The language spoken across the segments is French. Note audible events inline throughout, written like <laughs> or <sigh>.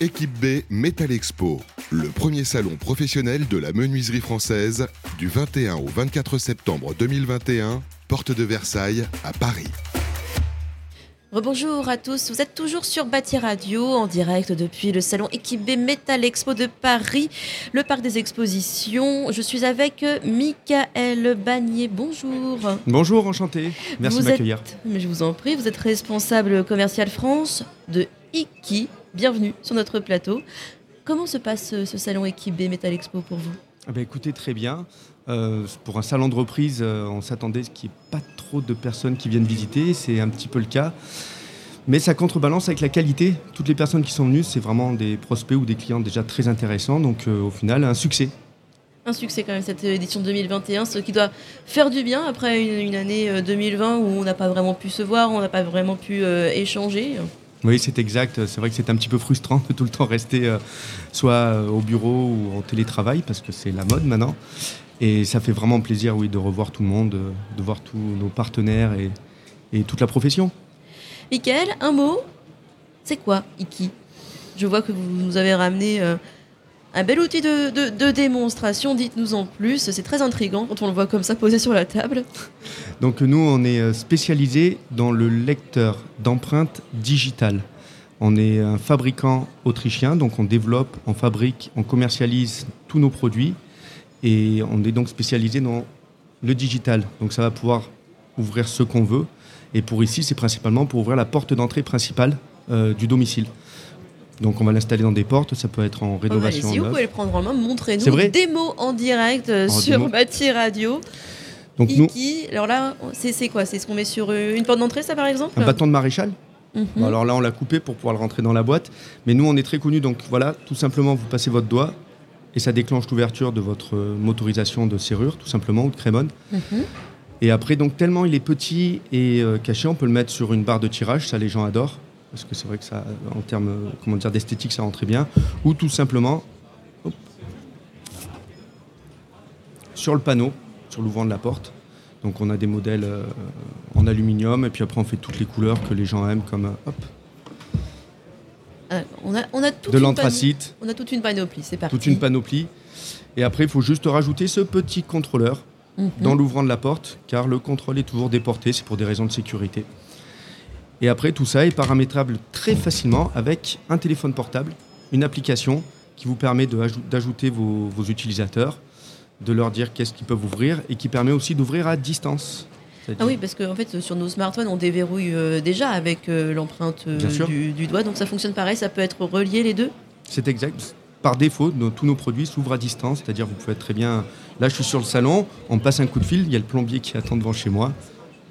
Équipe B Metal Expo, le premier salon professionnel de la menuiserie française du 21 au 24 septembre 2021, porte de Versailles à Paris. Bonjour à tous, vous êtes toujours sur Bâti Radio en direct depuis le salon Équipe B Metal Expo de Paris, le parc des expositions. Je suis avec Michael Bagné. Bonjour. Bonjour, enchanté. Merci de m'accueillir. Mais je vous en prie, vous êtes responsable commercial France de Iki bienvenue sur notre plateau. Comment se passe euh, ce salon Équipe B Metal Expo pour vous? Ah ben, Écoutez, très bien. Euh, pour un salon de reprise, euh, on s'attendait qu'il n'y ait pas trop de personnes qui viennent visiter. C'est un petit peu le cas. Mais ça contrebalance avec la qualité. Toutes les personnes qui sont venues, c'est vraiment des prospects ou des clients déjà très intéressants. Donc au final, un succès. Un succès quand même cette édition 2021, ce qui doit faire du bien après une, année 2020 où on n'a pas vraiment pu se voir, on n'a pas vraiment pu échanger. Oui, c'est exact. C'est vrai que c'est un petit peu frustrant de tout le temps rester euh, soit euh, au bureau ou en télétravail parce que c'est la mode maintenant. Et ça fait vraiment plaisir, oui, de revoir tout le monde, de voir tous nos partenaires et, toute la profession. Michael, un mot? C'est quoi Iki? Je vois que vous nous avez ramené euh, un bel outil de, démonstration, dites-nous en plus. C'est très intriguant quand on le voit comme ça posé sur la table. <laughs> Donc nous, on est euh, spécialisé dans le lecteur d'empreintes digitales. On est un fabricant autrichien, donc on développe, on fabrique, on commercialise tous nos produits et on est donc spécialisé dans le digital. Donc ça va pouvoir ouvrir ce qu'on veut. Et pour ici, c'est principalement pour ouvrir la porte d'entrée principale euh, du domicile. Donc on va l'installer dans des portes, ça peut être en rénovation. si vous pouvez le prendre en main, montrez-nous une démo en direct euh, sur Bâti Radio. Donc Iki, alors là, c'est quoi? C'est ce qu'on met sur euh, une porte d'entrée, ça par exemple? Un bâton de maréchal. Mhm. alors là, on l'a coupé pour pouvoir le rentrer dans la boîte. Mais nous, on est très connus, donc voilà, tout simplement, vous passez votre doigt et ça déclenche l'ouverture de votre euh, motorisation de serrure, tout simplement, ou de crémone. Mhm. Et après, donc tellement il est petit et caché, on peut le mettre sur une barre de tirage, ça les gens adorent parce que c'est vrai que ça, en termes comment dire, d'esthétique, ça rend très bien. Ou tout simplement sur le panneau, sur l'ouvrant de la porte. Donc on a des modèles euh, en aluminium et puis après on fait toutes les couleurs que les gens aiment comme euh, hop. Euh, on, a, on a toute de l'anthracite. On a toute une panoplie, c'est parti. Toute une panoplie. Et après il faut juste rajouter ce petit contrôleur mhm. dans l'ouvrant de la porte car le contrôle est toujours déporté, c'est pour des raisons de sécurité. Et après, tout ça est paramétrable très facilement avec un téléphone portable, une application qui vous permet d'ajouter vos, utilisateurs, de leur dire qu'est-ce qu'ils peuvent ouvrir et qui permet aussi d'ouvrir à distance. Ah oui, parce qu'en fait, sur nos smartphones, on déverrouille euh, déjà avec euh, l'empreinte euh, du, doigt. Donc ça fonctionne pareil, ça peut être relié les deux C'est exact. Par défaut, tous nos produits s'ouvrent à distance, c'est-à-dire vous pouvez être très bien. Là, je suis sur le salon, on passe un coup de fil, il y a le plombier qui attend devant chez moi.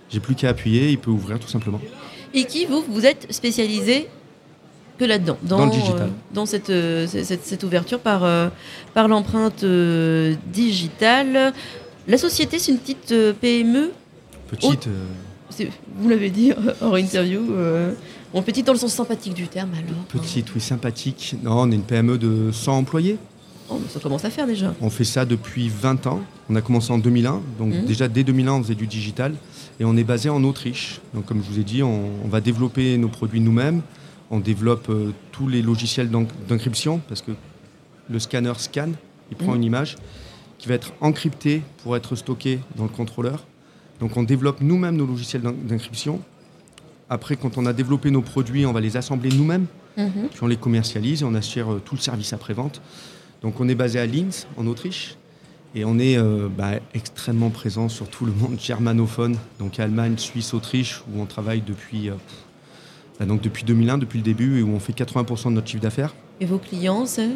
J'ai plus qu'à appuyer, il peut ouvrir tout simplement. Et qui, vous, vous êtes spécialisé que là-dedans, dans, le digital. Euh, dans cette, euh, cette, cette, ouverture par, euh, par l'empreinte digitale. La société, c'est une petite PME Petite. Vous l'avez dit <laughs> hors interview. Bon, petite dans le sens sympathique du terme, alors. Petite, oui, sympathique. Non, on est une PME de 100 employés. Oh, ça commence à faire déjà. On fait ça depuis 20 ans. On a commencé en 2001. Donc mmh. déjà dès 2001, on faisait du digital. Et on est basé en Autriche. Donc comme je vous ai dit, on, va développer nos produits nous-mêmes. On développe euh, tous les logiciels d'encryption parce que le scanner scanne, il prend mmh. une image qui va être encryptée pour être stockée dans le contrôleur. Donc on développe nous-mêmes nos logiciels d'encryption. Après, quand on a développé nos produits, on va les assembler nous-mêmes, mmh. puis on les commercialise et on assure euh, tout le service après-vente. Donc on est basé à Linz, en Autriche. Et on est euh, bah, extrêmement présent sur tout le monde germanophone, donc Allemagne, Suisse, Autriche, où on travaille depuis, euh, bah, donc depuis 2001, depuis le début, et où on fait 80% de notre chiffre d'affaires. Et vos clients, c'est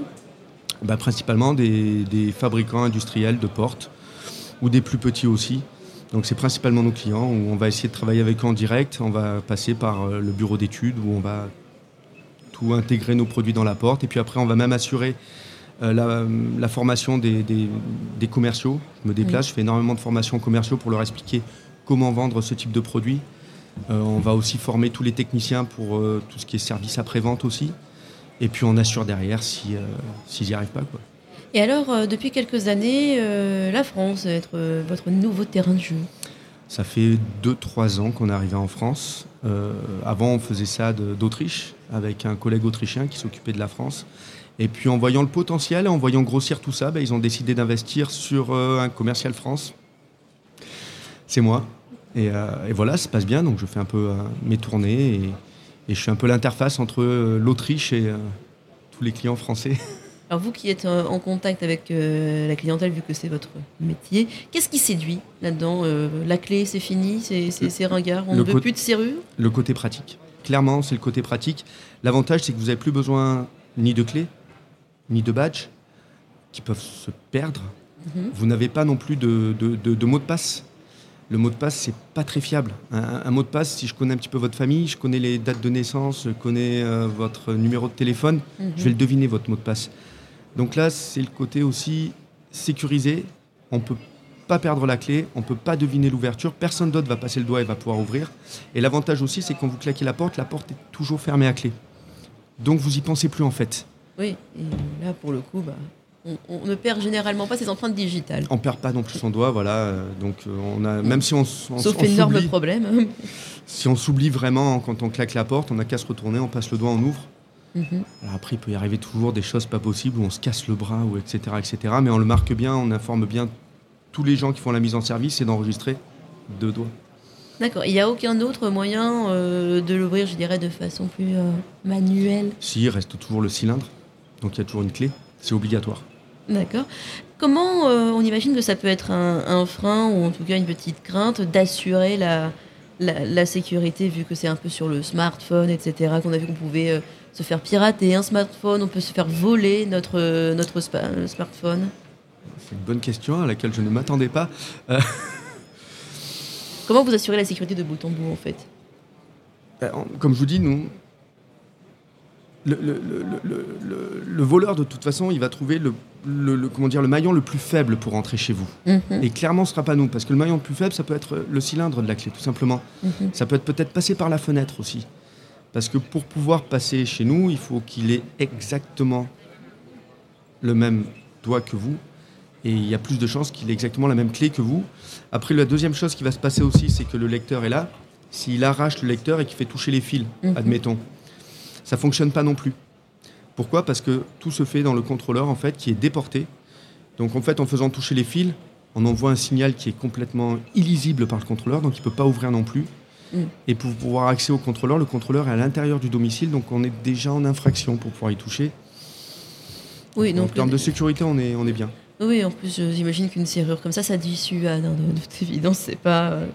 bah, Principalement des, fabricants industriels de portes, ou des plus petits aussi. Donc c'est principalement nos clients, où on va essayer de travailler avec eux en direct, on va passer par euh, le bureau d'études, où on va tout intégrer nos produits dans la porte, et puis après on va même assurer euh, la, formation des, commerciaux. Je me déplace, je fais énormément de formations commerciaux pour leur expliquer comment vendre ce type de produit. Euh, on va aussi former tous les techniciens pour euh, tout ce qui est service après-vente aussi. Et puis on assure derrière s'ils si, n'y arrivent pas. Quoi. Et alors, depuis quelques années, la France va être votre nouveau terrain de jeu? Ça fait 2-3 ans qu'on est arrivé en France. avant, on faisait ça d'Autriche, avec un collègue autrichien qui s'occupait de la France. Et puis en voyant le potentiel, en voyant grossir tout ça, ben, ils ont décidé d'investir sur euh, un commercial France. C'est moi. Euh, et, voilà, ça se passe bien. Donc je fais un peu euh, mes tournées et, je suis un peu l'interface entre l'Autriche et tous les clients français. <laughs> Alors vous qui êtes en contact avec la clientèle, vu que c'est votre métier, qu'est-ce qui séduit là-dedans La clé, c'est fini, c'est ringard, on ne veut plus de serrure? Le côté pratique. Clairement, c'est le côté pratique. L'avantage, c'est que vous n'avez plus besoin ni de clé, ni de badge, qui peuvent se perdre. Mhm. Vous n'avez pas non plus de, de, mot de passe. Le mot de passe, c'est pas très fiable. Un, mot de passe, si je connais un petit peu votre famille, je connais les dates de naissance, je connais euh, votre numéro de téléphone, mhm. je vais le deviner, votre mot de passe. Donc là, c'est le côté aussi sécurisé. On peut pas perdre la clé, on peut pas deviner l'ouverture, personne d'autre va passer le doigt et va pouvoir ouvrir. Et l'avantage aussi, c'est quand vous claquez la porte, la porte est toujours fermée à clé. Donc vous y pensez plus en fait. Oui, et là pour le coup, bah, on, ne perd généralement pas ses empreintes digitales. On perd pas non plus son doigt, voilà. Euh, donc euh, on a, même si on, sauf énorme problème. <laughs> si on s'oublie vraiment quand on claque la porte, on n'a qu'à se retourner, on passe le doigt, on ouvre. Mhm. Alors après, il peut y arriver toujours des choses pas possibles où on se casse le bras ou etc etc. Mais on le marque bien, on informe bien tous les gens qui font la mise en service, c'est d'enregistrer deux doigts. D'accord. Il n'y a aucun autre moyen euh, de l'ouvrir, je dirais, de façon plus manuelle? Si, il reste toujours le cylindre. Donc il y a toujours une clé, c'est obligatoire. D'accord. Comment euh, on imagine que ça peut être un, frein ou en tout cas une petite crainte d'assurer la, la, sécurité vu que c'est un peu sur le smartphone, etc. Qu'on a vu qu'on pouvait euh, se faire pirater un smartphone, on peut se faire voler notre, euh, notre smartphone? C'est une bonne question à laquelle je ne m'attendais pas. Comment vous assurez la sécurité de bout en bout en fait? Ben, Comme je vous dis, nous, le, voleur, de toute façon, il va trouver le, comment dire, le maillon le plus faible pour entrer chez vous. Mhm. Et clairement, ce ne sera pas nous, parce que le maillon le plus faible, ça peut être le cylindre de la clé, tout simplement. Mhm. Ça peut être peut-être passer par la fenêtre aussi. Parce que pour pouvoir passer chez nous, il faut qu'il ait exactement le même doigt que vous. Et il y a plus de chances qu'il ait exactement la même clé que vous. Après, la deuxième chose qui va se passer aussi, c'est que le lecteur est là. S'il arrache le lecteur et qu'il fait toucher les fils, mhm. admettons, ça fonctionne pas non plus. Pourquoi? Parce que tout se fait dans le contrôleur en fait qui est déporté. Donc en fait en faisant toucher les fils, on envoie un signal qui est complètement illisible par le contrôleur, donc il ne peut pas ouvrir non plus. Mm. Et pour pouvoir accéder au contrôleur, le contrôleur est à l'intérieur du domicile, donc on est déjà en infraction pour pouvoir y toucher. Oui, donc, en termes de sécurité, on est, on est bien. Oui, en plus, j'imagine qu'une serrure comme ça, ça dissuade. Hein, de, toute évidence, c'est pas. Euh,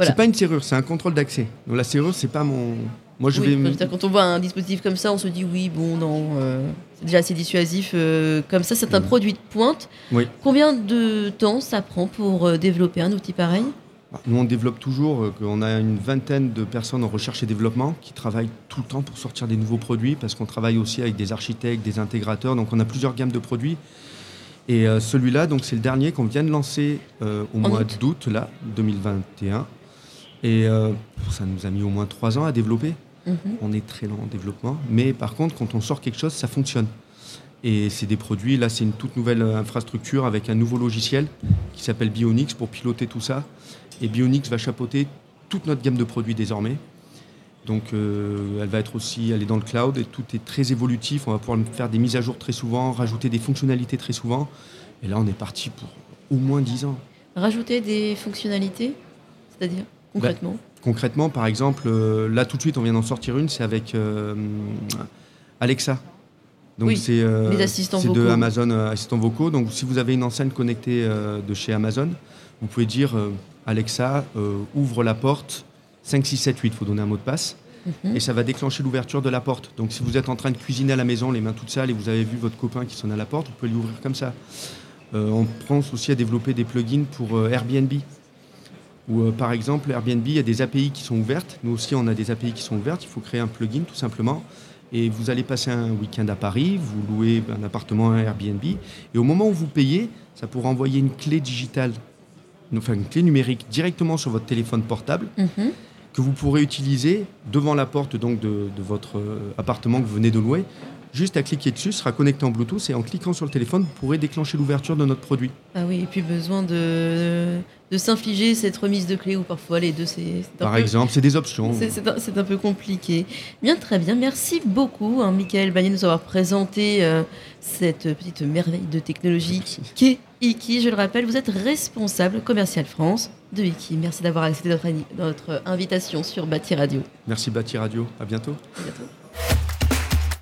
c'est pas une serrure, c'est un contrôle d'accès. Donc la serrure, c'est pas mon, moi, je vais. Quand on voit un dispositif comme ça, on se dit oui, bon, non, euh, c'est déjà assez dissuasif. Euh, comme ça, c'est un produit de pointe. Oui. Combien de temps ça prend pour euh, développer un outil pareil? Bah, Nous, on développe toujours. on a une vingtaine de personnes en recherche et développement qui travaillent tout le temps pour sortir des nouveaux produits, parce qu'on travaille aussi avec des architectes, des intégrateurs. Donc, on a plusieurs gammes de produits. Et celui-là, donc, c'est le dernier qu'on vient de lancer au mois d'août, là, 2021. Et ça nous a mis au moins trois ans à développer. Mhm. On est très lent en développement. Mais par contre, quand on sort quelque chose, ça fonctionne. Et c'est des produits, là c'est une toute nouvelle euh, infrastructure avec un nouveau logiciel qui s'appelle Bionix pour piloter tout ça. Et Bionix va chapeauter toute notre gamme de produits désormais. Donc euh, elle va être aussi, elle est dans le cloud et tout est très évolutif. On va pouvoir faire des mises à jour très souvent, rajouter des fonctionnalités très souvent. Et là on est parti pour au moins 10 ans. Rajouter des fonctionnalités C'est-à-dire concrètement? Concrètement, par exemple, euh, là tout de suite, on vient d'en sortir une, c'est avec euh, Alexa. Donc c'est euh, de Amazon Assistants vocaux. Donc si vous avez une enceinte connectée de chez Amazon, vous pouvez dire Alexa, ouvre la porte 5, 6, 7, 8, il faut donner un mot de passe. Mhm. Et ça va déclencher l'ouverture de la porte. Donc si vous êtes en train de cuisiner à la maison, les mains toutes sales, et vous avez vu votre copain qui sonne à la porte, vous pouvez l'ouvrir comme ça. on pense aussi à développer des plugins pour Airbnb. Ou euh, par exemple, Airbnb, il y a des API qui sont ouvertes. Nous aussi, on a des API qui sont ouvertes. Il faut créer un plugin tout simplement. Et vous allez passer un week-end à Paris, vous louez un appartement à Airbnb. Et au moment où vous payez, ça pourra envoyer une clé digitale, enfin une clé numérique directement sur votre téléphone portable. Mhm. que vous pourrez utiliser devant la porte donc de, votre euh, appartement que vous venez de louer Juste à cliquer dessus, sera connecté en Bluetooth et en cliquant sur le téléphone, vous pourrez déclencher l'ouverture de notre produit. Ah oui, et puis besoin de, de s'infliger cette remise de clé ou parfois les deux, c'est Par peu- exemple, c'est des options. C'est un, peu compliqué. Bien, très bien. Merci beaucoup, hein, Michael Bagné, de nous avoir présenté euh, cette petite merveille de technologie qu'est Iki. Je le rappelle, vous êtes responsable commercial France de Iki. Merci d'avoir accepté notre, notre invitation sur Bâti Radio. Merci Bâti Radio. À bientôt. À bientôt.